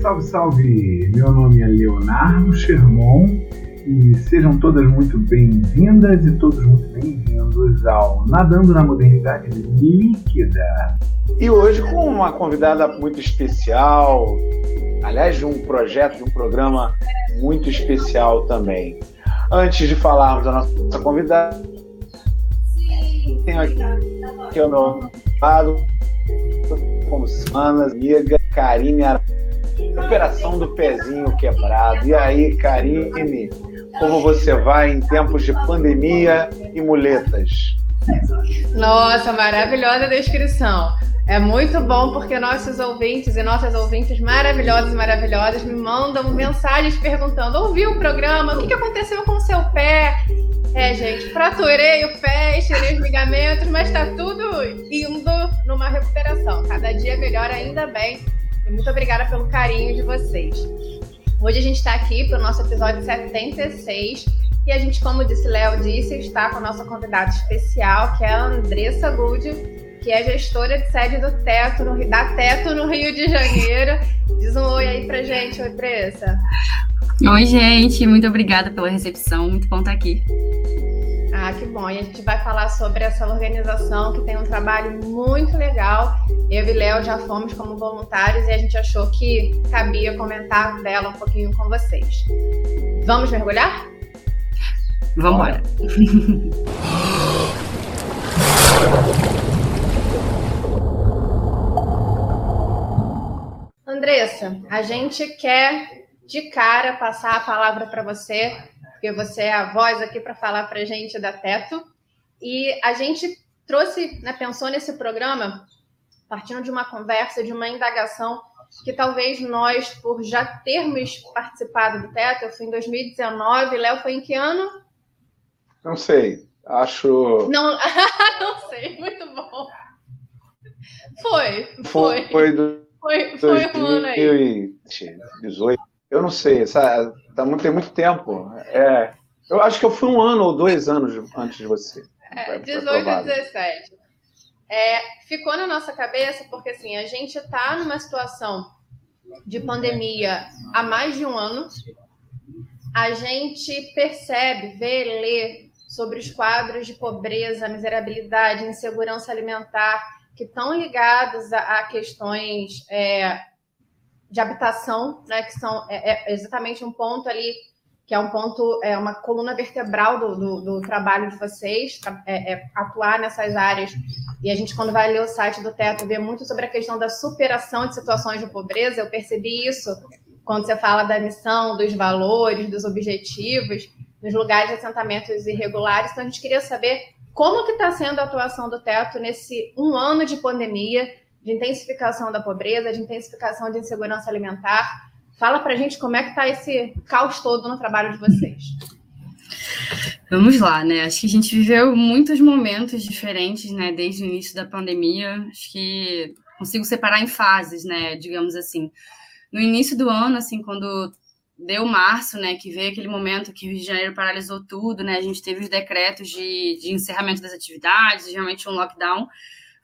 Salve, salve! Meu nome é Leonardo Sherman e sejam todas muito bem-vindas e todos muito bem-vindos ao Nadando na Modernidade Líquida. E hoje com uma convidada muito especial, aliás, de um projeto, de um programa muito especial também. Antes de falarmos da nossa convidada, tenho aqui, aqui ao meu lado, como semanas, amiga Karine Operação do pezinho quebrado. E aí, Karine, como você vai em tempos de pandemia e muletas? Nossa, maravilhosa descrição. É muito bom porque nossos ouvintes e nossas ouvintes maravilhosas e maravilhosas me mandam mensagens perguntando: ouviu o programa? O que aconteceu com o seu pé? É, gente, fraturei o pé, estirei os ligamentos, mas tá tudo indo numa recuperação. Cada dia melhor, ainda bem. E muito obrigada pelo carinho de vocês. Hoje a gente está aqui para o nosso episódio 76 e a gente, como disse Léo disse, está com a nossa convidada especial, que é a Andressa Gould, que é gestora de sede do Teto, no, da Teto no Rio de Janeiro. Diz um oi aí pra gente, oi Pressa. Oi, gente, muito obrigada pela recepção, muito bom estar aqui. Ah, que bom. E a gente vai falar sobre essa organização que tem um trabalho muito legal. Eu e Léo já fomos como voluntários e a gente achou que cabia comentar dela um pouquinho com vocês. Vamos mergulhar? Vamos embora. Andressa, a gente quer de cara passar a palavra para você, porque você é a voz aqui para falar para a gente da Teto. E a gente trouxe, né, pensou nesse programa partindo de uma conversa, de uma indagação que talvez nós, por já termos participado do Teto, eu fui em 2019, Léo foi em que ano? Não sei, acho... Não, não sei, muito bom. Foi, foi. Foi, do... foi, foi um ano aí. 2018. Eu não sei, sabe? Tá muito, tem muito tempo. É, eu acho que eu fui um ano ou dois anos antes de você. É, 18 e 17. É, ficou na nossa cabeça porque assim, a gente está numa situação de pandemia há mais de um ano. A gente percebe, vê, lê sobre os quadros de pobreza, miserabilidade, insegurança alimentar que estão ligados a, a questões é, de habitação, né, que são é, é exatamente um ponto ali que é um ponto, é uma coluna vertebral do, do, do trabalho de vocês, é, é, atuar nessas áreas. E a gente, quando vai ler o site do Teto, vê muito sobre a questão da superação de situações de pobreza. Eu percebi isso quando você fala da missão, dos valores, dos objetivos, nos lugares de assentamentos irregulares. Então, a gente queria saber como que está sendo a atuação do Teto nesse um ano de pandemia, de intensificação da pobreza, de intensificação de insegurança alimentar. Fala para a gente como é que está esse caos todo no trabalho de vocês. Vamos lá, né? Acho que a gente viveu muitos momentos diferentes, né? Desde o início da pandemia. Acho que consigo separar em fases, né? Digamos assim. No início do ano, assim, quando deu março, né? Que veio aquele momento que o Rio de Janeiro paralisou tudo, né? A gente teve os decretos de, de encerramento das atividades, realmente um lockdown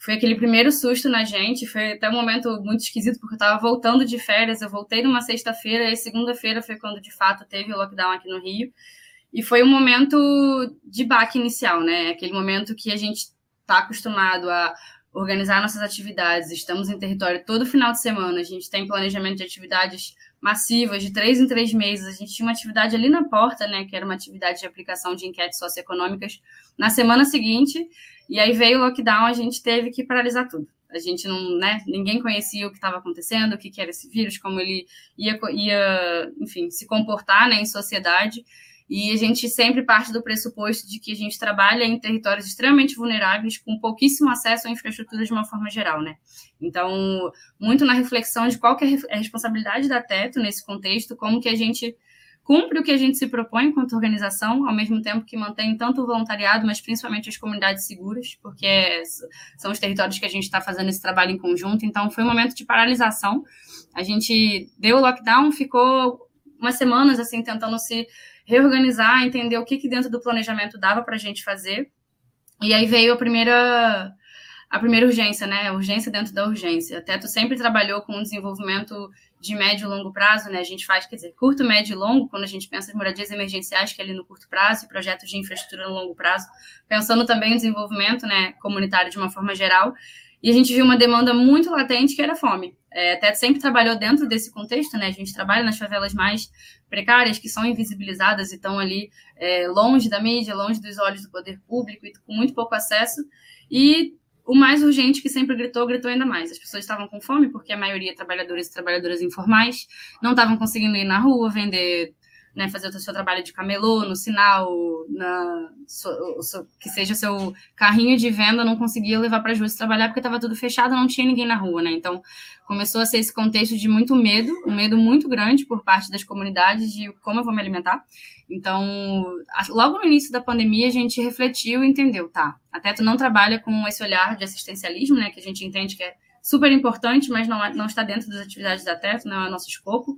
foi aquele primeiro susto na gente, foi até um momento muito esquisito, porque eu estava voltando de férias, eu voltei numa sexta-feira, e segunda-feira foi quando de fato teve o lockdown aqui no Rio, e foi um momento de baque inicial, né? Aquele momento que a gente está acostumado a organizar nossas atividades, estamos em território todo final de semana, a gente tem planejamento de atividades massivas, de três em três meses, a gente tinha uma atividade ali na porta, né, que era uma atividade de aplicação de enquetes socioeconômicas na semana seguinte, e aí veio o lockdown, a gente teve que paralisar tudo. A gente não, né, ninguém conhecia o que estava acontecendo, o que, que era esse vírus, como ele ia, ia, enfim, se comportar, né, em sociedade. E a gente sempre parte do pressuposto de que a gente trabalha em territórios extremamente vulneráveis, com pouquíssimo acesso à infraestrutura de uma forma geral, né? Então, muito na reflexão de qual que é a responsabilidade da Teto nesse contexto, como que a gente cumpre o que a gente se propõe enquanto organização, ao mesmo tempo que mantém tanto o voluntariado, mas principalmente as comunidades seguras, porque são os territórios que a gente está fazendo esse trabalho em conjunto. Então, foi um momento de paralisação. A gente deu o lockdown, ficou umas semanas assim tentando se reorganizar, entender o que, que dentro do planejamento dava para a gente fazer. E aí veio a primeira a primeira urgência, né? Urgência dentro da urgência. Até tu sempre trabalhou com o desenvolvimento de médio e longo prazo, né? A gente faz, quer dizer, curto, médio e longo, quando a gente pensa em moradias emergenciais, que é ali no curto prazo, e projetos de infraestrutura no longo prazo, pensando também em desenvolvimento, né, comunitário de uma forma geral. E a gente viu uma demanda muito latente que era fome. É, até sempre trabalhou dentro desse contexto, né? A gente trabalha nas favelas mais precárias, que são invisibilizadas e estão ali é, longe da mídia, longe dos olhos do poder público e com muito pouco acesso. E o mais urgente que sempre gritou, gritou ainda mais. As pessoas estavam com fome, porque a maioria é trabalhadores e trabalhadoras informais, não estavam conseguindo ir na rua vender, né, fazer o seu trabalho de camelô, no sinal, na, so, so, que seja seu carrinho de venda, não conseguia levar para as trabalhar porque estava tudo fechado, não tinha ninguém na rua, né? Então, começou a ser esse contexto de muito medo, um medo muito grande por parte das comunidades de como eu vou me alimentar. Então, logo no início da pandemia, a gente refletiu e entendeu, tá? A Teto não trabalha com esse olhar de assistencialismo, né? Que a gente entende que é super importante, mas não, é, não está dentro das atividades da Teto, não é o nosso escopo.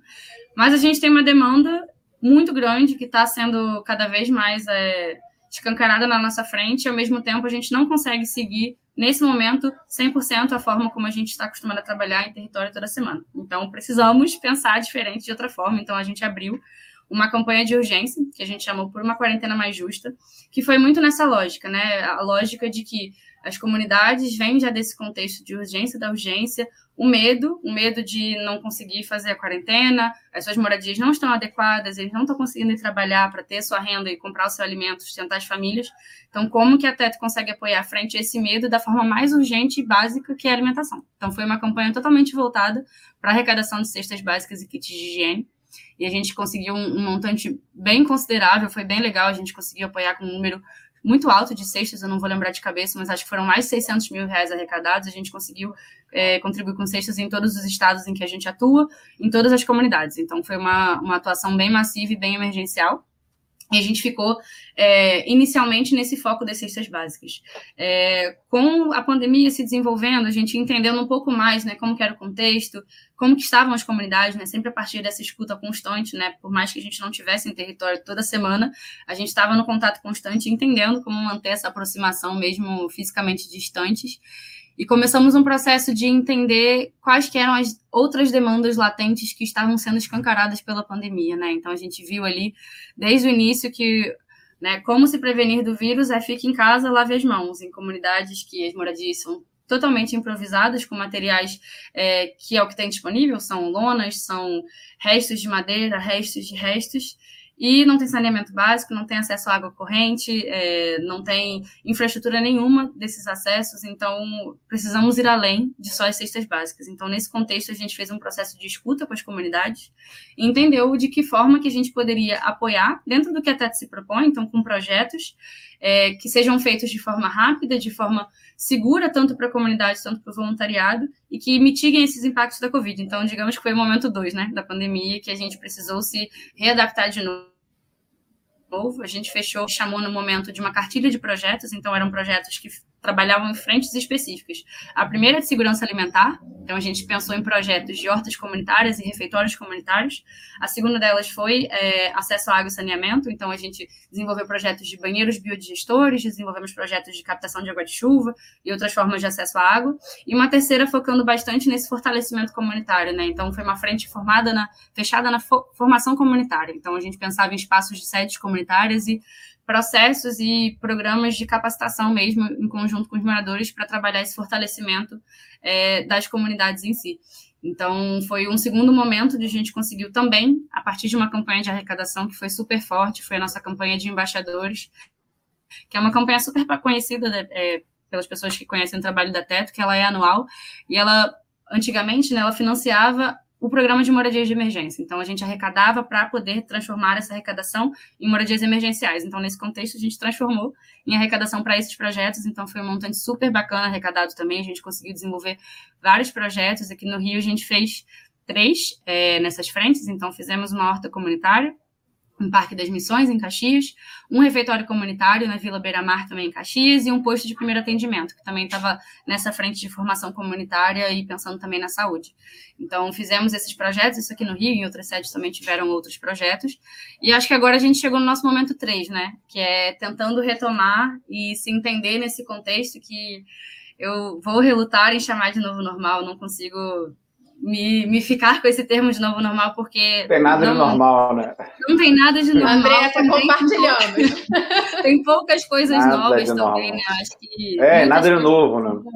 Mas a gente tem uma demanda muito grande que está sendo cada vez mais é, escancarada na nossa frente, e ao mesmo tempo a gente não consegue seguir, nesse momento, 100% a forma como a gente está acostumado a trabalhar em território toda semana. Então, precisamos pensar diferente de outra forma. Então, a gente abriu uma campanha de urgência, que a gente chamou por uma quarentena mais justa, que foi muito nessa lógica, né? A lógica de que as comunidades vêm já desse contexto de urgência da urgência, o medo, o medo de não conseguir fazer a quarentena, as suas moradias não estão adequadas, eles não estão conseguindo ir trabalhar para ter sua renda e comprar o seu alimento, sustentar as famílias. Então, como que a TET consegue apoiar frente a esse medo da forma mais urgente e básica, que é a alimentação? Então, foi uma campanha totalmente voltada para a arrecadação de cestas básicas e kits de higiene, e a gente conseguiu um, um, montante bem considerável, foi bem legal, a gente conseguiu apoiar com um número muito alto de cestas, eu não vou lembrar de cabeça, mas acho que foram mais de 600 mil reais arrecadados, a gente conseguiu é, contribuir com cestas em todos os estados em que a gente atua, em todas as comunidades, então foi uma, uma atuação bem massiva e bem emergencial, e a gente ficou é, inicialmente nesse foco das cestas básicas. É, com a pandemia se desenvolvendo, a gente entendendo um pouco mais né, como era o contexto, como que estavam as comunidades, né, sempre a partir dessa escuta constante, né, por mais que a gente não tivesse em território toda semana, a gente estava no contato constante, entendendo como manter essa aproximação mesmo fisicamente distantes e começamos um processo de entender quais eram as outras demandas latentes que estavam sendo escancaradas pela pandemia, né? Então a gente viu ali desde o início que né, como se prevenir do vírus é fique em casa, lave as mãos, em comunidades que as moradias são totalmente improvisadas, com materiais é, que é o que tem disponível, são lonas, são restos de madeira, restos de restos, e não tem saneamento básico, não tem acesso à água corrente, é, não tem infraestrutura nenhuma desses acessos, então precisamos ir além de só as cestas básicas. Então, nesse contexto, a gente fez um processo de escuta com as comunidades e entendeu de que forma que a gente poderia apoiar dentro do que a TET se propõe, então com projetos é, que sejam feitos de forma rápida, de forma segura, tanto para a comunidade, tanto para o voluntariado, e que mitiguem esses impactos da Covid. Então, digamos que foi o momento dois, né, da pandemia, que a gente precisou se readaptar de novo novo. A gente fechou, chamou no momento de uma cartilha de projetos, então eram projetos que trabalhavam em frentes específicas. A primeira é de segurança alimentar, então a gente pensou em projetos de hortas comunitárias e refeitórios comunitários. A segunda delas foi é, acesso à água e saneamento, então a gente desenvolveu projetos de banheiros biodigestores, desenvolvemos projetos de captação de água de chuva e outras formas de acesso à água. E uma terceira focando bastante nesse fortalecimento comunitário, né? Então foi uma frente formada na fechada na fo formação comunitária. Então a gente pensava em espaços de sedes comunitárias e processos e programas de capacitação mesmo, em conjunto com os moradores, para trabalhar esse fortalecimento é, das comunidades em si. Então, foi um segundo momento de a gente conseguiu também, a partir de uma campanha de arrecadação que foi super forte, foi a nossa campanha de embaixadores, que é uma campanha super conhecida né, é, pelas pessoas que conhecem o trabalho da Teto, que ela é anual, e ela, antigamente, né, ela financiava o programa de moradias de emergência. Então, a gente arrecadava para poder transformar essa arrecadação em moradias emergenciais. Então, nesse contexto, a gente transformou em arrecadação para esses projetos. Então, foi um montante super bacana arrecadado também. A gente conseguiu desenvolver vários projetos. Aqui no Rio, a gente fez três é, nessas frentes. Então, fizemos uma horta comunitária, um Parque das Missões, em Caxias, um refeitório comunitário na Vila Beira-Mar, também em Caxias, e um posto de primeiro atendimento, que também estava nessa frente de formação comunitária e pensando também na saúde. Então, fizemos esses projetos, isso aqui no Rio, em outras sedes também tiveram outros projetos, e acho que agora a gente chegou no nosso momento 3, né, que é tentando retomar e se entender nesse contexto que eu vou relutar em chamar de novo normal, não consigo me, me ficar com esse termo de novo normal, porque. Não tem nada não, de normal, né? Não tem nada de normal. André está compartilhando. tem poucas coisas nada novas também, né? Acho que. É, nada de novo, né?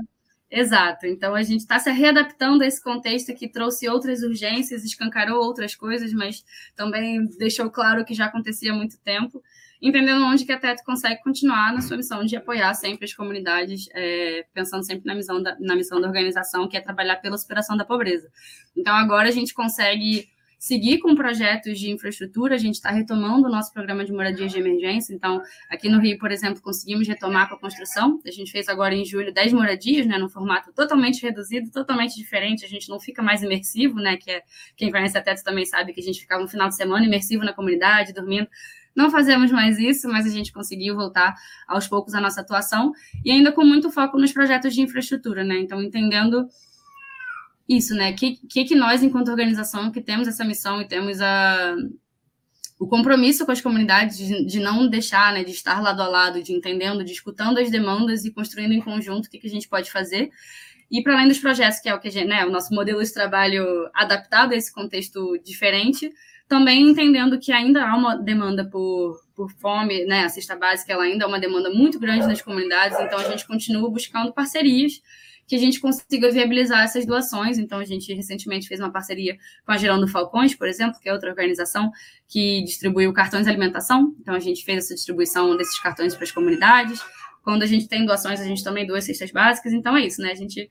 Exato. Então a gente está se readaptando a esse contexto que trouxe outras urgências, escancarou outras coisas, mas também deixou claro que já acontecia há muito tempo entendendo onde que a Teto consegue continuar na sua missão de apoiar sempre as comunidades, é, pensando sempre na missão, da, na missão da organização, que é trabalhar pela superação da pobreza. Então, agora a gente consegue seguir com projetos de infraestrutura, a gente está retomando o nosso programa de moradias de emergência, então, aqui no Rio, por exemplo, conseguimos retomar com a construção, a gente fez agora em julho 10 moradias, né, num formato totalmente reduzido, totalmente diferente, a gente não fica mais imersivo, né, que é, quem conhece a Teto também sabe que a gente ficava um final de semana imersivo na comunidade, dormindo, não fazemos mais isso, mas a gente conseguiu voltar aos poucos à nossa atuação e ainda com muito foco nos projetos de infraestrutura, né? Então, entendendo isso, né? Que, que, que nós, enquanto organização, que temos essa missão e temos a, o compromisso com as comunidades de, de, não deixar, né, de estar lado a lado, de entendendo, de escutando as demandas e construindo em conjunto o que, que a gente pode fazer. E para além dos projetos, que é o que gente, né, o nosso modelo de trabalho adaptado a esse contexto diferente, também entendendo que ainda há uma demanda por, por fome, né? A cesta básica ela ainda é uma demanda muito grande nas comunidades, então a gente continua buscando parcerias que a gente consiga viabilizar essas doações. Então, a gente recentemente fez uma parceria com a Gerando Falcões, por exemplo, que é outra organização que distribuiu cartões de alimentação. Então, a gente fez essa distribuição desses cartões para as comunidades. Quando a gente tem doações, a gente também doa cestas básicas. Então, é isso, né? A gente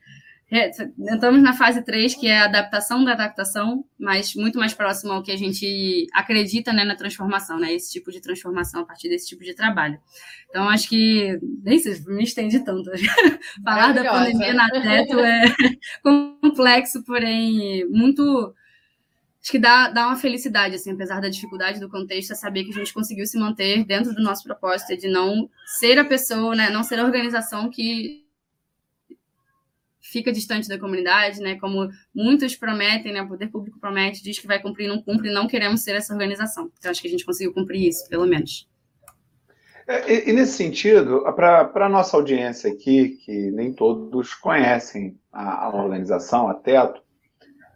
Entramos na fase 3, que é a adaptação da adaptação, mas muito mais próximo ao que a gente acredita né, na transformação, né? Esse tipo de transformação a partir desse tipo de trabalho. Então, acho que. Nem sei, me estende tanto. Falar da pandemia na teto é complexo, porém muito. Acho que dá, dá uma felicidade, assim, apesar da dificuldade do contexto, é saber que a gente conseguiu se manter dentro do nosso propósito de não ser a pessoa, né, não ser a organização que fica distante da comunidade, né? Como muitos prometem, né? O poder público promete, diz que vai cumprir, não cumpre, não queremos ser essa organização. Então, acho que a gente conseguiu cumprir isso, pelo menos. É, e, e, nesse sentido, para a nossa audiência aqui, que nem todos conhecem a, a organização, a Teto,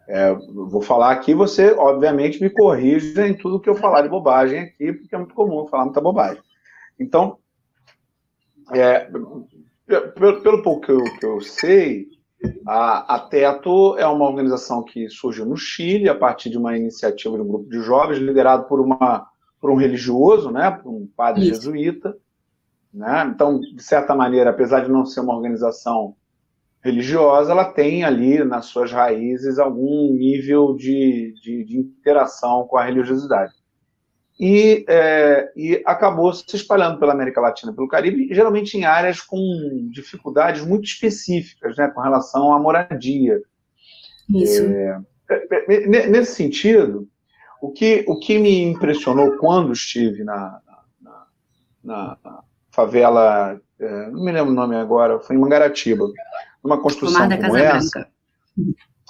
é, vou falar aqui, você, obviamente, me corrija em tudo que eu falar de bobagem aqui, porque é muito comum falar muita bobagem. Então, é, pelo, pelo pouco que eu, que eu sei, a, a, Teto é uma organização que surgiu no Chile a partir de uma iniciativa de um grupo de jovens liderado por, uma, por um religioso, né, por um padre Isso. jesuíta. Né? Então, de certa maneira, apesar de não ser uma organização religiosa, ela tem ali nas suas raízes algum nível de, de, de interação com a religiosidade e, é, e acabou se espalhando pela América Latina, pelo Caribe, geralmente em áreas com dificuldades muito específicas, né, com relação à moradia. Isso. É, é, é nesse sentido, o que, o que me impressionou quando estive na, na, na, na favela, é, não me lembro o nome agora, foi em Mangaratiba, numa construção como Casa essa.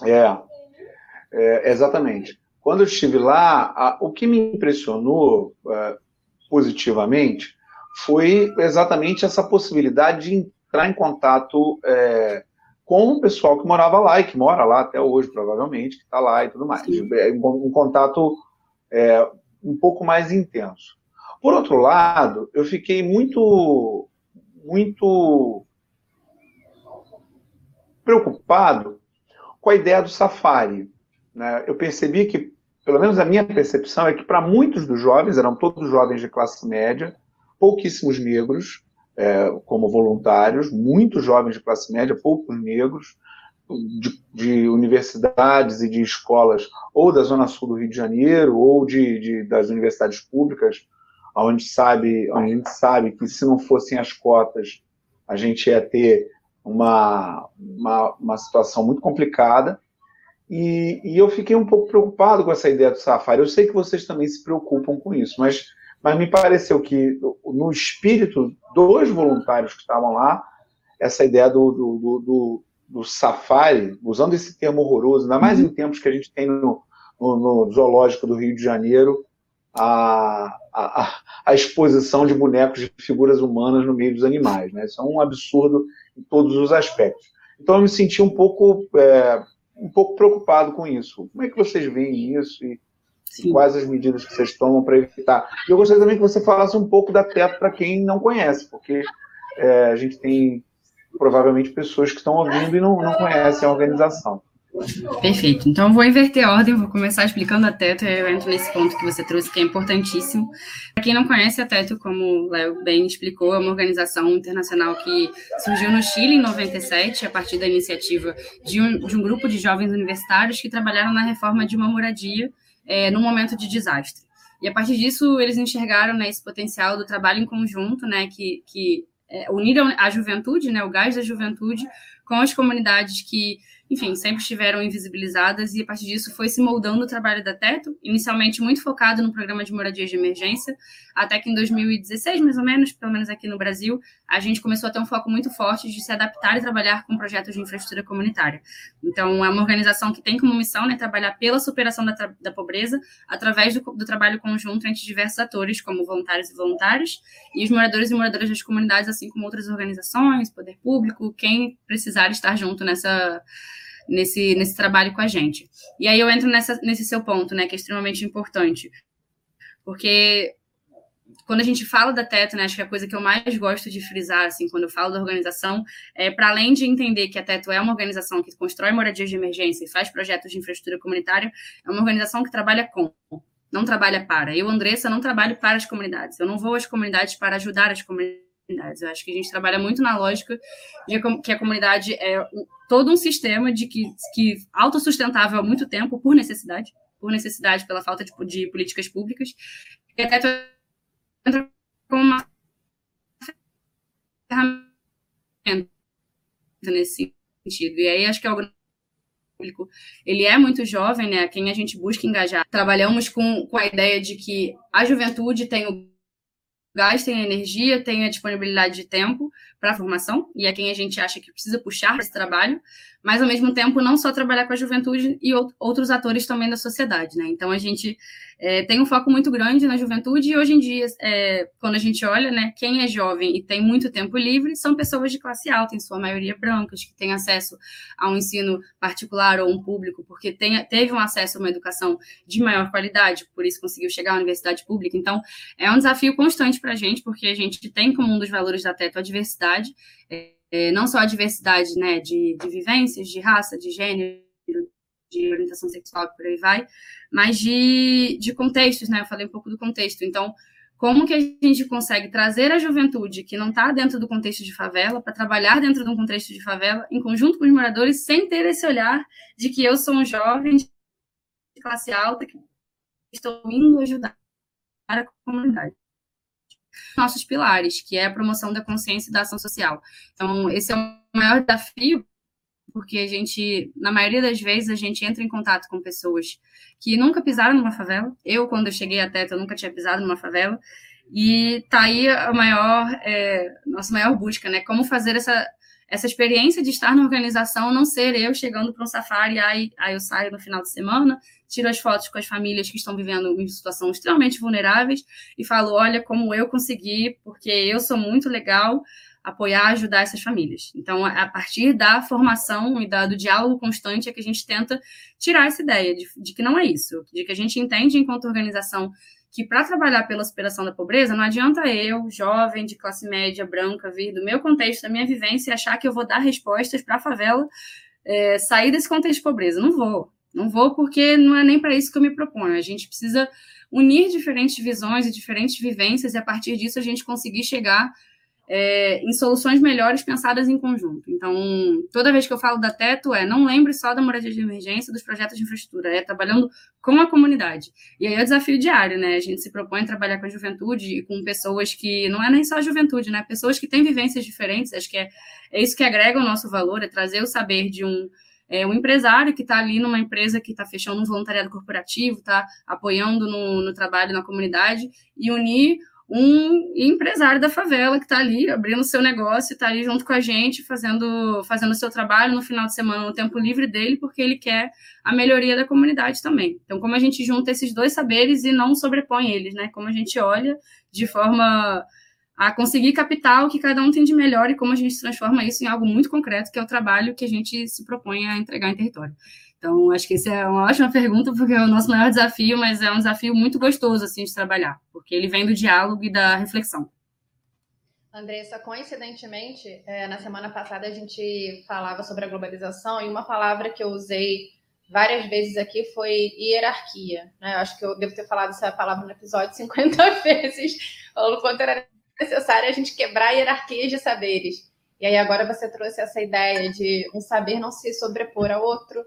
É, é, exatamente. Quando eu estive lá, a, o que me impressionou uh, positivamente foi exatamente essa possibilidade de entrar em contato é, com o pessoal que morava lá e que mora lá até hoje, provavelmente, que está lá e tudo mais. É, um, um contato é, um pouco mais intenso. Por outro lado, eu fiquei muito, muito preocupado com a ideia do safari. Né? Eu percebi que pelo menos a minha percepção é que para muitos dos jovens, eram todos jovens de classe média, pouquíssimos negros é, como voluntários, muitos jovens de classe média, poucos negros, de, de, universidades e de escolas ou da Zona Sul do Rio de Janeiro ou de, de, das universidades públicas, onde, sabe, onde a gente sabe que se não fossem as cotas, a gente ia ter uma, uma, uma situação muito complicada. E, e, eu fiquei um pouco preocupado com essa ideia do Safari. Eu sei que vocês também se preocupam com isso, mas, mas me pareceu que, no espírito dos voluntários que estavam lá, essa ideia do, do, do, do Safari, usando esse termo horroroso, ainda mais em tempos que a gente tem no, no, no Zoológico do Rio de Janeiro, a, a, a, exposição de bonecos de figuras humanas no meio dos animais. Né? Isso é um absurdo em todos os aspectos. Então eu me senti um pouco, é, um pouco preocupado com isso. Como é que vocês veem isso e quais as medidas que vocês tomam para evitar? E eu gostaria também que você falasse um pouco da TEP para quem não conhece, porque é, a gente tem provavelmente pessoas que estão ouvindo e não, não conhecem a organização. Perfeito. Então, vou inverter a ordem, vou começar explicando a Teto, e eu entro nesse ponto que você trouxe, que é importantíssimo. Para quem não conhece a Teto, como o Léo bem explicou, é uma organização internacional que surgiu no Chile em 97, a partir da iniciativa de um, de um grupo de jovens universitários que trabalharam na reforma de uma moradia é, no momento de desastre. E a partir disso, eles enxergaram né, esse potencial do trabalho em conjunto, né, que, que é, unir a juventude, né, o gás da juventude, com as comunidades que enfim, sempre estiveram invisibilizadas e a partir disso foi se moldando o trabalho da Teto, inicialmente muito focado no programa de moradia de emergência, até que em 2016, mais ou menos, pelo menos aqui no Brasil, a gente começou a ter um foco muito forte de se adaptar e trabalhar com projetos de infraestrutura comunitária. Então, é uma organização que tem como missão né, trabalhar pela superação da, da pobreza através do, do trabalho conjunto entre diversos atores, como voluntários e voluntários, e os moradores e moradoras das comunidades, assim como outras organizações, poder público, quem precisar estar junto nessa nesse, nesse trabalho com a gente. E aí eu entro nessa, nesse seu ponto, né, que é extremamente importante. Porque quando a gente fala da Teto, né, acho que a coisa que eu mais gosto de frisar, assim, quando eu falo da organização, é para além de entender que a Teto é uma organização que constrói moradias de emergência e faz projetos de infraestrutura comunitária, é uma organização que trabalha com, não trabalha para. Eu, Andressa, não trabalho para as comunidades. Eu não vou às comunidades para ajudar as comunidades comunidades. Eu acho que a gente trabalha muito na lógica de que a comunidade é todo um sistema de que, que autossustentável há muito tempo por necessidade, por necessidade pela falta de, de políticas públicas, e até entra como uma ferramenta nesse sentido. E aí acho que é o público, ele é muito jovem, né? Quem a gente busca engajar. Trabalhamos com, com a ideia de que a juventude tem o gás, tem a energia, tem a disponibilidade de tempo para a formação, e é quem a gente acha que precisa puxar esse trabalho, mas ao mesmo tempo não só trabalhar com a juventude e outros atores também da sociedade, né? Então a gente é, tem um foco muito grande na juventude e hoje em dia, é, quando a gente olha, né, quem é jovem e tem muito tempo livre são pessoas de classe alta, em sua maioria brancas, que têm acesso a um ensino particular ou um público, porque tem, teve um acesso a uma educação de maior qualidade, por isso conseguiu chegar à universidade pública. Então é um desafio constante para a gente, porque a gente tem como um dos valores da Teto a diversidade. É, não só a diversidade né, de, de vivências, de raça, de gênero, de orientação sexual, por aí vai, mas de, de contextos, né? Eu falei um pouco do contexto. Então, como que a gente consegue trazer a juventude que não está dentro do contexto de favela para trabalhar dentro de um contexto de favela em conjunto com os moradores sem ter esse olhar de que eu sou um jovem de classe alta que estou indo ajudar a comunidade nossos pilares, que é a promoção da consciência e da ação social. Então, esse é o maior desafio, porque a gente, na maioria das vezes, a gente entra em contato com pessoas que nunca pisaram numa favela. Eu, quando eu cheguei a Teta, eu nunca tinha pisado numa favela. E tá aí a maior, é, nossa maior busca, né? Como fazer essa, essa experiência de estar na organização não ser eu chegando para um safari, aí, aí eu saio no final de semana, tiro as fotos com as famílias que estão vivendo em situação extremamente vulneráveis e falo, olha como eu consegui, porque eu sou muito legal, apoiar, ajudar essas famílias. Então, a partir da formação e do diálogo constante é que a gente tenta tirar essa ideia de, de que não é isso, de que a gente entende enquanto organização que para trabalhar pela superação da pobreza, não adianta eu, jovem, de classe média, branca, vir do meu contexto, da minha vivência, e achar que eu vou dar respostas para a favela é, sair desse contexto de pobreza. Não vou. Não vou porque não é nem para isso que eu me proponho. A gente precisa unir diferentes visões e diferentes vivências e, a partir disso, a gente conseguir chegar é, em soluções melhores pensadas em conjunto. Então, toda vez que eu falo da Teto, é não lembre só da moradia de emergência, dos projetos de infraestrutura, é trabalhando com a comunidade. E aí é o desafio diário, né? A gente se propõe a trabalhar com a juventude e com pessoas que, não é nem só a juventude, né? Pessoas que têm vivências diferentes, acho que é, é isso que agrega o nosso valor, é trazer o saber de um é um empresário que está ali numa empresa que está fechando um voluntariado corporativo, está apoiando no, no, trabalho na comunidade e unir um empresário da favela que está ali abrindo seu negócio, está ali junto com a gente, fazendo fazendo seu trabalho no final de semana, no tempo livre dele, porque ele quer a melhoria da comunidade também. Então, como a gente junta esses dois saberes e não sobrepõe eles, né? Como a gente olha de forma a conseguir capital que cada um tem de melhor e como a gente transforma isso em algo muito concreto, que é o trabalho que a gente se propõe a entregar em território. Então, acho que essa é uma ótima pergunta, porque é o nosso maior desafio, mas é um desafio muito gostoso, assim, de trabalhar, porque ele vem do diálogo e da reflexão. Andressa, coincidentemente, é, na semana passada a gente falava sobre a globalização e uma palavra que eu usei várias vezes aqui foi hierarquia. Né? Eu acho que eu devo ter falado essa palavra no episódio 50 vezes, falando quanto era necessário a gente quebrar hierarquias de saberes. E aí agora você trouxe essa ideia de um saber não se sobrepor ao outro,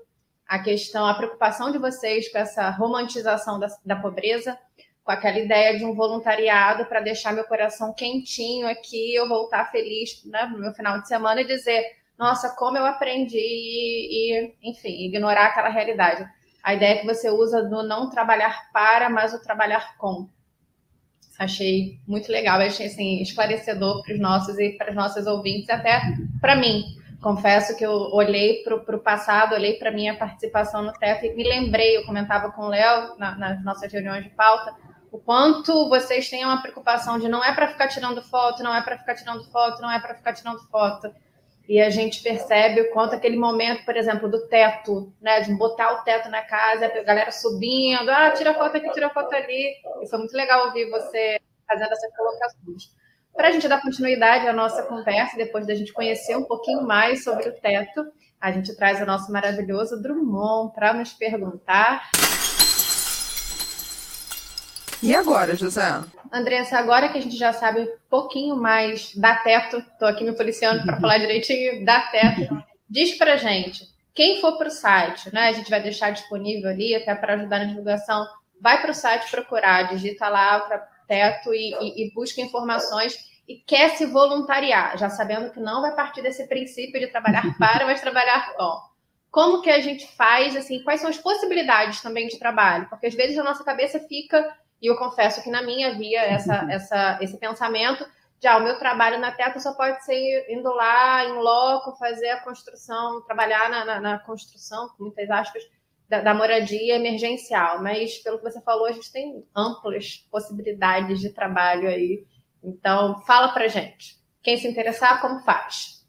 a questão, a preocupação de vocês com essa romantização da, da pobreza, com aquela ideia de um voluntariado para deixar meu coração quentinho aqui, eu voltar feliz né, no meu final de semana e dizer, nossa, como eu aprendi e, e enfim, ignorar aquela realidade. A ideia que você usa do não trabalhar para, mas o trabalhar com achei muito legal, achei assim, esclarecedor para os nossos e para as nossas ouvintes, até para mim. Confesso que eu olhei para o passado, olhei para minha participação no TEF e me lembrei, eu comentava com o Léo na, nas nossas reuniões de pauta, o quanto vocês têm uma preocupação de não é para ficar tirando foto, não é para ficar tirando foto, não é para ficar tirando foto. E a gente percebe o quanto aquele momento, por exemplo, do teto, né, de botar o teto na casa, a galera subindo, ah, tira foto aqui, tira foto ali. E foi muito legal ouvir você fazendo essas colocações. Para a gente dar continuidade à nossa conversa, depois da gente conhecer um pouquinho mais sobre o teto, a gente traz o nosso maravilhoso Drummond para nos perguntar. E agora, José? Andressa, agora que a gente já sabe um pouquinho mais da teto, estou aqui me policiando para falar direitinho da teto, diz para gente, quem for para o site, né, a gente vai deixar disponível ali até para ajudar na divulgação, vai para o site procurar, digita lá para teto e, e, e busca informações e quer se voluntariar, já sabendo que não vai partir desse princípio de trabalhar para, mas trabalhar com. Como que a gente faz, assim, quais são as possibilidades também de trabalho? Porque às vezes a nossa cabeça fica, e eu confesso que na minha havia essa, essa, esse pensamento de, ah, o meu trabalho na Teto só pode ser indo lá, em loco, fazer a construção, trabalhar na, na, na construção, com muitas aspas, da, da, moradia emergencial. Mas, pelo que você falou, a gente tem amplas possibilidades de trabalho aí então, fala pra gente. Quem se interessar, como faz?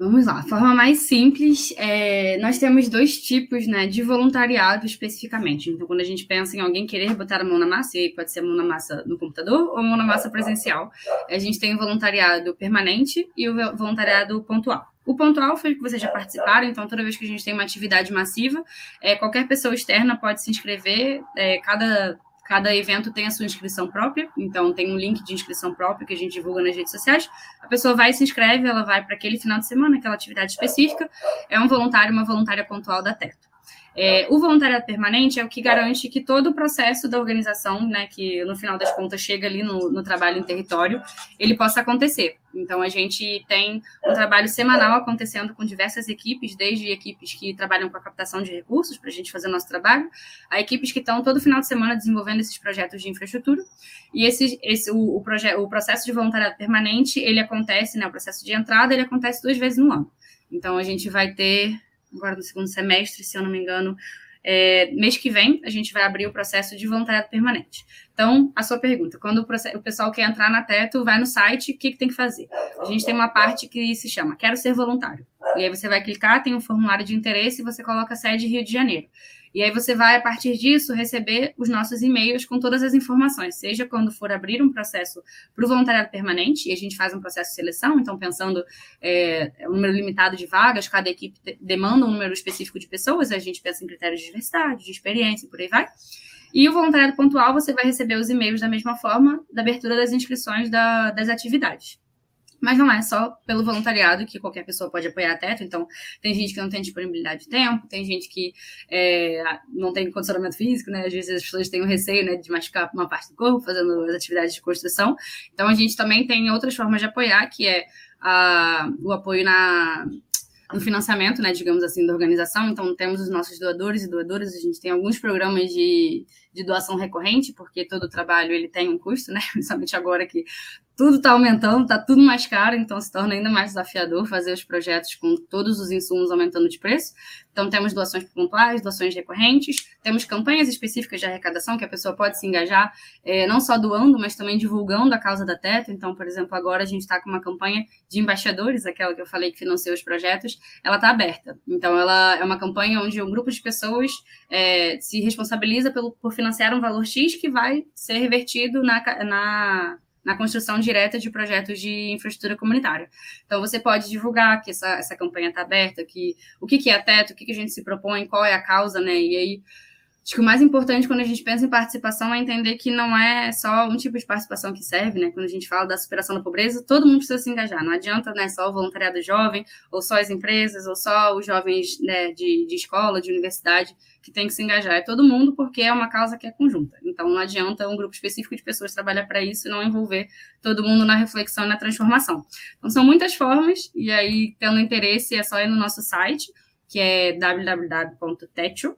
Vamos lá, forma mais simples, é, nós temos dois tipos né, de voluntariado especificamente. Então, quando a gente pensa em alguém querer botar a mão na massa, e aí pode ser a mão na massa no computador ou a mão na massa presencial, a gente tem o voluntariado permanente e o voluntariado pontual. O pontual foi que vocês já participaram, então toda vez que a gente tem uma atividade massiva, é, qualquer pessoa externa pode se inscrever, é, cada Cada evento tem a sua inscrição própria, então tem um link de inscrição própria que a gente divulga nas redes sociais. A pessoa vai se inscreve, ela vai para aquele final de semana, aquela atividade específica. É um voluntário, uma voluntária pontual da Teto. É, o voluntariado permanente é o que garante que todo o processo da organização, né, que no final das contas chega ali no, no, trabalho em território, ele possa acontecer. Então, a gente tem um trabalho semanal acontecendo com diversas equipes, desde equipes que trabalham com a captação de recursos para a gente fazer nosso trabalho, a equipes que estão todo final de semana desenvolvendo esses projetos de infraestrutura. E esse, esse o, o, o processo de voluntariado permanente, ele acontece, né, o processo de entrada, ele acontece duas vezes no ano. Então, a gente vai ter agora no segundo semestre, se eu não me engano, é, mês que vem, a gente vai abrir o processo de voluntariado permanente. Então, a sua pergunta, quando o, o pessoal quer entrar na Teto, vai no site, o que, que tem que fazer? A gente tem uma parte que se chama Quero Ser Voluntário. E aí você vai clicar, tem um formulário de interesse e você coloca a sede Rio de Janeiro. E aí você vai, a partir disso, receber os nossos e-mails com todas as informações, seja quando for abrir um processo para o voluntariado permanente, e a gente faz um processo de seleção, então pensando é, um número limitado de vagas, cada equipe demanda um número específico de pessoas, a gente pensa em critérios de diversidade, de experiência e por aí vai. E o voluntariado pontual, você vai receber os e-mails da mesma forma da abertura das inscrições da, das atividades. Mas não é só pelo voluntariado que qualquer pessoa pode apoiar teto. Então, tem gente que não tem disponibilidade de tempo, tem gente que é, não tem condicionamento físico, né? Às vezes as pessoas têm o um receio né, de machucar uma parte do corpo fazendo as atividades de construção. Então, a gente também tem outras formas de apoiar, que é a, o apoio na, no financiamento, né, digamos assim, da organização. Então, temos os nossos doadores e doadoras, a gente tem alguns programas de, de doação recorrente, porque todo trabalho ele tem um custo, né, principalmente agora que tudo está aumentando, está tudo mais caro, então se torna ainda mais desafiador fazer os projetos com todos os insumos aumentando de preço. Então, temos doações pontuais, doações recorrentes, temos campanhas específicas de arrecadação que a pessoa pode se engajar, é, não só doando, mas também divulgando a causa da Teto. Então, por exemplo, agora a gente está com uma campanha de embaixadores, aquela que eu falei que financia os projetos, ela está aberta. Então, ela é uma campanha onde um grupo de pessoas é, se responsabiliza pelo, por financiar um valor X que vai ser revertido na, na na construção direta de projetos de infraestrutura comunitária. Então, você pode divulgar que essa, essa campanha está aberta, que o que, que é teto, o que, que a gente se propõe, qual é a causa, né? E aí, acho que o mais importante quando a gente pensa em participação é entender que não é só um tipo de participação que serve, né? Quando a gente fala da superação da pobreza, todo mundo precisa se engajar. Não adianta, né, só o voluntariado jovem, ou só as empresas, ou só os jovens né, de, de escola, de universidade que tem que se engajar. É todo mundo, porque é uma causa que é conjunta. Então, não adianta um grupo específico de pessoas trabalhar para isso e não envolver todo mundo na reflexão e na transformação. Então, são muitas formas, e aí, tendo interesse, é só ir no nosso site, que é www.techo,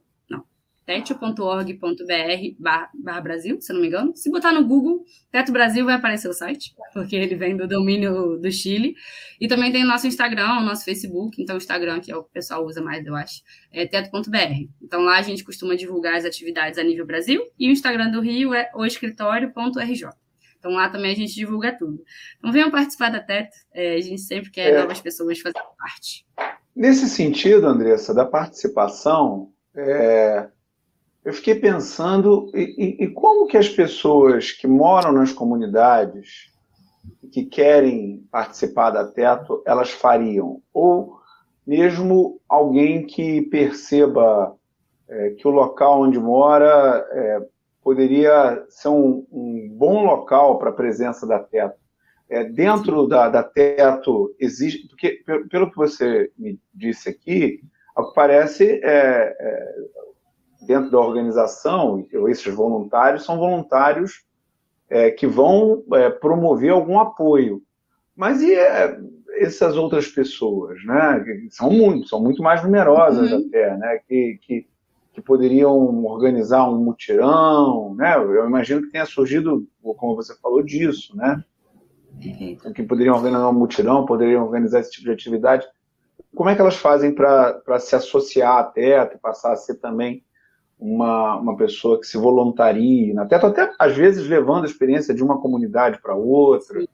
teto.org.br barra Brasil, se não me engano. Se botar no Google, Teto Brasil vai aparecer o site, porque ele vem do domínio do Chile. E também tem o nosso Instagram, o nosso Facebook, então o Instagram, que é o pessoal usa mais, eu acho, é teto.br. Então lá a gente costuma divulgar as atividades a nível Brasil, e o Instagram do Rio é o escritório.rj. Então lá também a gente divulga tudo. Então venham participar da Teto, é, a gente sempre quer é. novas pessoas fazendo parte. Nesse sentido, Andressa, da participação, é, eu fiquei pensando e, e, e, como que as pessoas que moram nas comunidades que querem participar da Teto, elas fariam? Ou mesmo alguém que perceba é, que o local onde mora é, poderia ser um, um bom local para a presença da Teto. É, dentro da, da Teto existe, porque pelo que você me disse aqui, ao que parece, é, é dentro da organização, esses voluntários são voluntários é, que vão é, promover algum apoio. Mas e é, essas outras pessoas, né? São muito, são muito mais numerosas uhum. até, né? Que, que, que, poderiam organizar um mutirão, né? Eu imagino que tenha surgido, como você falou, disso, né? Uhum. Que poderiam organizar um mutirão, poderiam organizar esse tipo de atividade. Como é que elas fazem para se associar TETA, passar a ser também uma, uma pessoa que se voluntarie na Teto, até às vezes levando a experiência de uma comunidade para outra, Sim.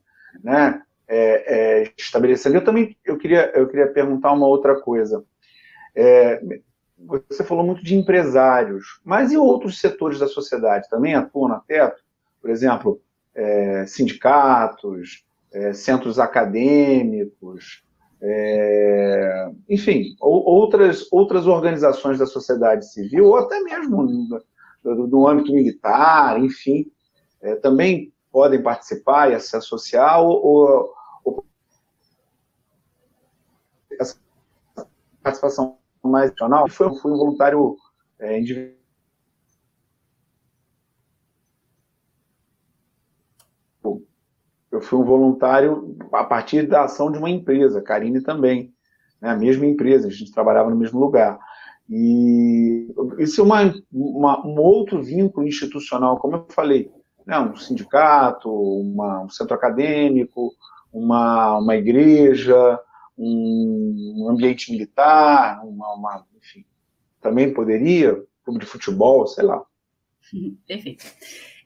né? É, é, estabelecendo. Eu também eu queria, eu queria perguntar uma outra coisa. É, você falou muito de empresários, mas e outros setores da sociedade também atuam na Teto? Por exemplo, é, sindicatos, é, centros acadêmicos, é, enfim, ou, outras, outras organizações da sociedade civil, ou até mesmo no, no âmbito militar, enfim, é, também podem participar e se associar, ou, ou, essa participação mais profissional foi, foi um voluntário é, individual eu fui um voluntário a partir da ação de uma empresa, Karine também, né, a mesma empresa, a gente trabalhava no mesmo lugar. E isso é uma, uma, um outro vínculo institucional, como eu falei, né, um sindicato, uma, um centro acadêmico, uma, uma igreja, um, um ambiente militar, uma, uma, enfim, também poderia, clube de futebol, sei lá. Perfeito.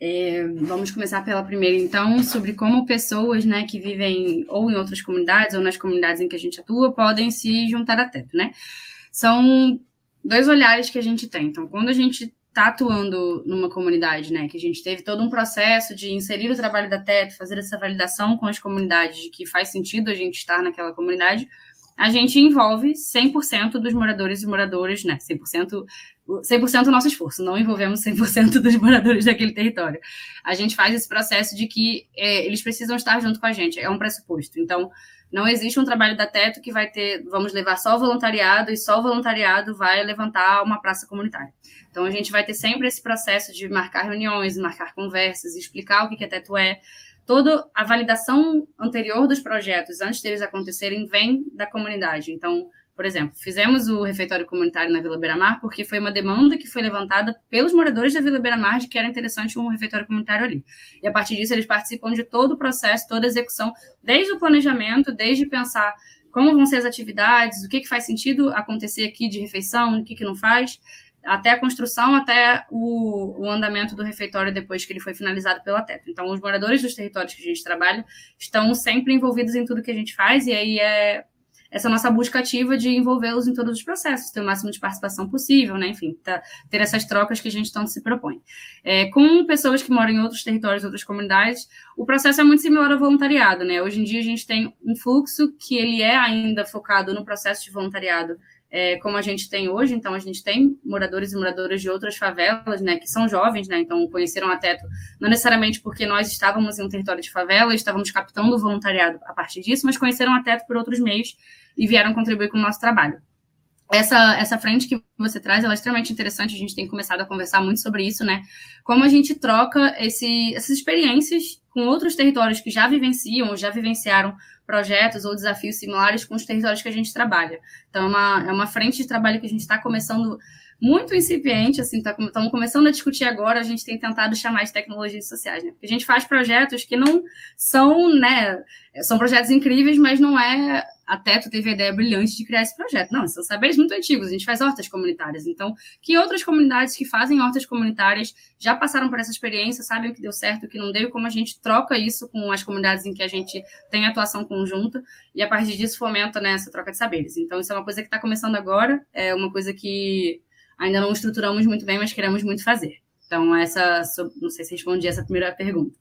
É, vamos começar pela primeira, então, sobre como pessoas né, que vivem ou em outras comunidades ou nas comunidades em que a gente atua podem se juntar a teto, né? São dois olhares que a gente tem. Então, quando a gente está atuando numa comunidade, né, que a gente teve todo um processo de inserir o trabalho da teto, fazer essa validação com as comunidades de que faz sentido a gente estar naquela comunidade, a gente envolve 100% dos moradores e moradoras, né? 100%, 100% do nosso esforço, não envolvemos 100% dos moradores daquele território. A gente faz esse processo de que é, eles precisam estar junto com a gente, é um pressuposto. Então, não existe um trabalho da Teto que vai ter, vamos levar só o voluntariado e só o voluntariado vai levantar uma praça comunitária. Então, a gente vai ter sempre esse processo de marcar reuniões, marcar conversas, explicar o que a Teto é, toda a validação anterior dos projetos, antes deles acontecerem, vem da comunidade. Então, Por exemplo, fizemos o refeitório comunitário na Vila Beira-Mar porque foi uma demanda que foi levantada pelos moradores da Vila Beira-Mar de que era interessante um refeitório comunitário ali. E a partir disso, eles participam de todo o processo, toda a execução, desde o planejamento, desde pensar como vão ser as atividades, o que, que faz sentido acontecer aqui de refeição, o que, que não faz, até a construção, até o, o, andamento do refeitório depois que ele foi finalizado pela TETA. Então, os moradores dos territórios que a gente trabalha estão sempre envolvidos em tudo que a gente faz, e aí é essa nossa busca ativa de envolvê-los em todos os processos, ter o máximo de participação possível, né? Enfim, tá, ter essas trocas que a gente tanto se propõe. É, com pessoas que moram em outros territórios, outras comunidades, o processo é muito similar ao voluntariado, né? Hoje em dia a gente tem um fluxo que ele é ainda focado no processo de voluntariado é, como a gente tem hoje, então a gente tem moradores e moradoras de outras favelas, né, que são jovens, né, então conheceram a Teto, não necessariamente porque nós estávamos em um território de favela, estávamos captando o voluntariado a partir disso, mas conheceram a Teto por outros meios e vieram contribuir com o nosso trabalho. Essa, essa frente que você traz ela é extremamente interessante, a gente tem começado a conversar muito sobre isso, né? Como a gente troca esse, essas experiências com outros territórios que já vivenciam, já vivenciaram projetos ou desafios similares com os territórios que a gente trabalha. Então, é uma, é uma frente de trabalho que a gente está começando muito incipiente, assim, estamos tá, começando a discutir agora, a gente tem tentado chamar de tecnologias sociais, né? Porque a gente faz projetos que não são, né, são projetos incríveis, mas não é a Teto teve a ideia brilhante de criar esse projeto. Não, são saberes muito antigos, a gente faz hortas comunitárias. Então, que outras comunidades que fazem hortas comunitárias já passaram por essa experiência, sabem o que deu certo, o que não deu, como a gente troca isso com as comunidades em que a gente tem atuação conjunta, e a partir disso fomenta né, essa troca de saberes. Então, isso é uma coisa que está começando agora, é uma coisa que ainda não estruturamos muito bem, mas queremos muito fazer. Então, essa, não sei se respondi essa primeira pergunta.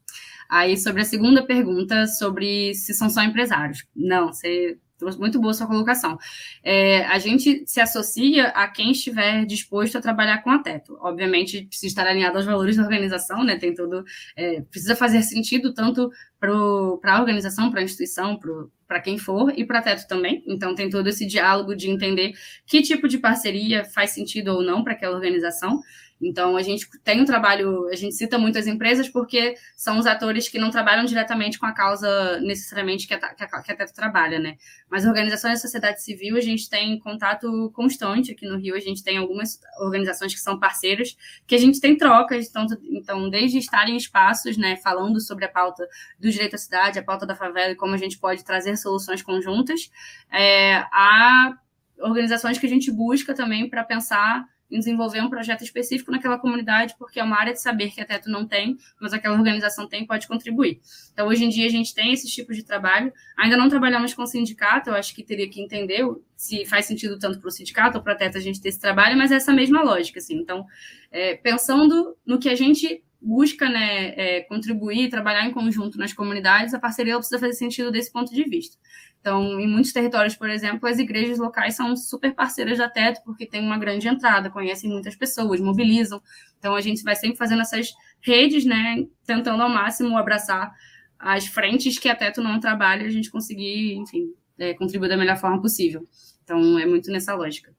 Aí, sobre a segunda pergunta, sobre se são só empresários. Não, você muito boa sua colocação. É, a gente se associa a quem estiver disposto a trabalhar com a Teto. Obviamente, precisa estar alinhado aos valores da organização, né? Tem todo. É, precisa fazer sentido tanto para a organização, para a instituição, para quem for e para a Teto também. Então, tem todo esse diálogo de entender que tipo de parceria faz sentido ou não para aquela organização. Então, a gente tem um trabalho, a gente cita muitas empresas porque são os atores que não trabalham diretamente com a causa necessariamente que a, que a, que a Teto trabalha, né? Mas organizações da sociedade civil, a gente tem contato constante aqui no Rio, a gente tem algumas organizações que são parceiras, que a gente tem trocas, tanto, então, desde estar em espaços, né, falando sobre a pauta do direito à cidade, a pauta da favela e como a gente pode trazer soluções conjuntas, é, a organizações que a gente busca também para pensar em desenvolver um projeto específico naquela comunidade, porque é uma área de saber que a Teto não tem, mas aquela organização tem pode contribuir. Então, hoje em dia, a gente tem esses tipos de trabalho. Ainda não trabalhamos com sindicato, eu acho que teria que entender se faz sentido tanto para o sindicato ou para a Teto a gente ter esse trabalho, mas é essa mesma lógica. Assim. Então, é, pensando no que a gente busca né, é, contribuir, trabalhar em conjunto nas comunidades, a parceria precisa fazer sentido desse ponto de vista. Então, em muitos territórios, por exemplo, as igrejas locais são super parceiras da Teto, porque tem uma grande entrada, conhecem muitas pessoas, mobilizam. Então, a gente vai sempre fazendo essas redes, né, tentando ao máximo abraçar as frentes que a Teto não trabalha, a gente conseguir, enfim, é, contribuir da melhor forma possível. Então, é muito nessa lógica.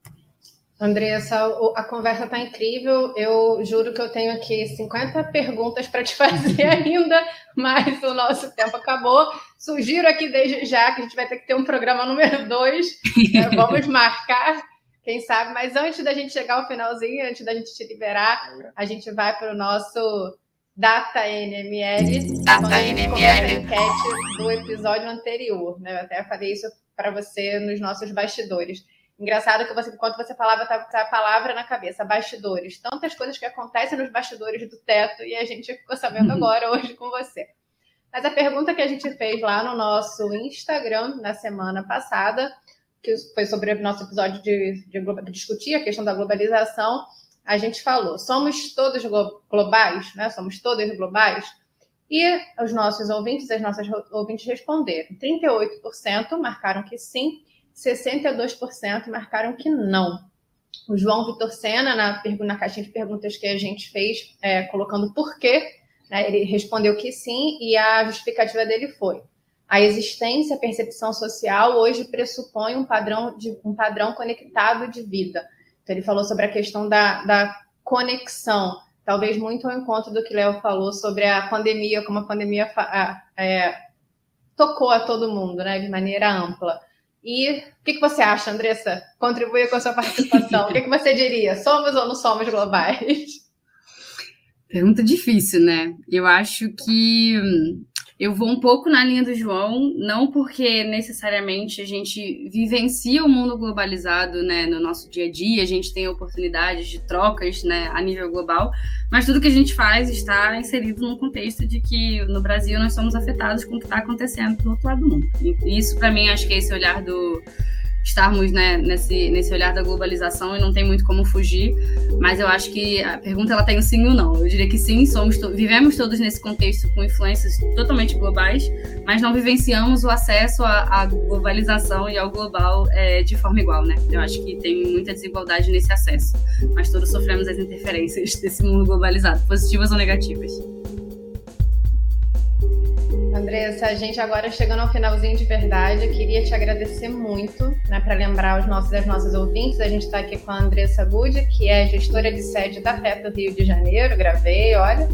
Andressa, a conversa está incrível. Eu juro que eu tenho aqui 50 perguntas para te fazer ainda, mas o nosso tempo acabou. Sugiro aqui desde já que a gente vai ter que ter um programa número 2. É, vamos marcar, quem sabe. Mas antes da gente chegar ao finalzinho, antes da gente te liberar, a gente vai para o nosso Data NML, Data NML. enquete do episódio anterior. Né? Eu até falei isso para você nos nossos bastidores. Engraçado que você, enquanto você falava, tá, tá a palavra na cabeça, bastidores. Tantas coisas que acontecem nos bastidores do teto e a gente ficou sabendo uhum. agora hoje com você. Mas a pergunta que a gente fez lá no nosso Instagram na semana passada, que foi sobre o nosso episódio de, de, de discutir a questão da globalização, a gente falou: somos todos globais, né? Somos todos globais. E os nossos ouvintes, as nossas ouvintes responderam. 38% marcaram que sim 62% marcaram que não. O João Vitor Sena, na, na caixinha de perguntas que a gente fez, é, colocando por quê, né, ele respondeu que sim, e a justificativa dele foi: a existência, a percepção social hoje pressupõe um padrão, de, um padrão conectado de vida. Então, ele falou sobre a questão da, da conexão, talvez muito ao encontro do que Léo falou sobre a pandemia, como a pandemia é, tocou a todo mundo, né, de maneira ampla. E o que, que você acha, Andressa? Contribua com a sua participação. o que, que você diria? Somos ou não somos globais? Pergunta difícil, né? Eu acho que eu vou um pouco na linha do João, não porque necessariamente a gente vivencia o mundo globalizado, né, no nosso dia a dia, a gente tem oportunidades de trocas, né, a nível global, mas tudo que a gente faz está inserido num contexto de que no Brasil nós somos afetados com o que está acontecendo do outro lado do mundo. E isso, para mim, acho que é esse olhar do estarmos né, nesse, nesse olhar da globalização e não tem muito como fugir, mas eu acho que a pergunta ela tem um sim ou não. Eu diria que sim, somos to vivemos todos nesse contexto com influências totalmente globais, mas não vivenciamos o acesso à, globalização e ao global é, de forma igual, né? Eu acho que tem muita desigualdade nesse acesso, mas todos sofremos as interferências desse mundo globalizado, positivas ou negativas. Andressa, a gente agora chegando ao finalzinho de verdade, eu queria te agradecer muito, né, para lembrar os nossos as nossas ouvintes, a gente está aqui com a Andressa Good, que é gestora de sede da FEP do Rio de Janeiro, gravei, olha,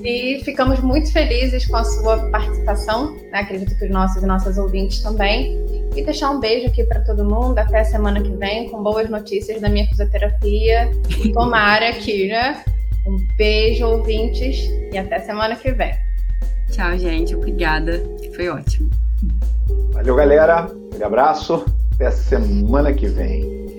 e ficamos muito felizes com a sua participação, né, acredito que os nossos e nossas ouvintes também, e deixar um beijo aqui para todo mundo, até semana que vem, com boas notícias da minha fisioterapia, tomara que, né, um beijo, ouvintes, e até semana que vem. Tchau, gente. Obrigada. Foi ótimo. Valeu, galera. Um abraço. Até semana que vem.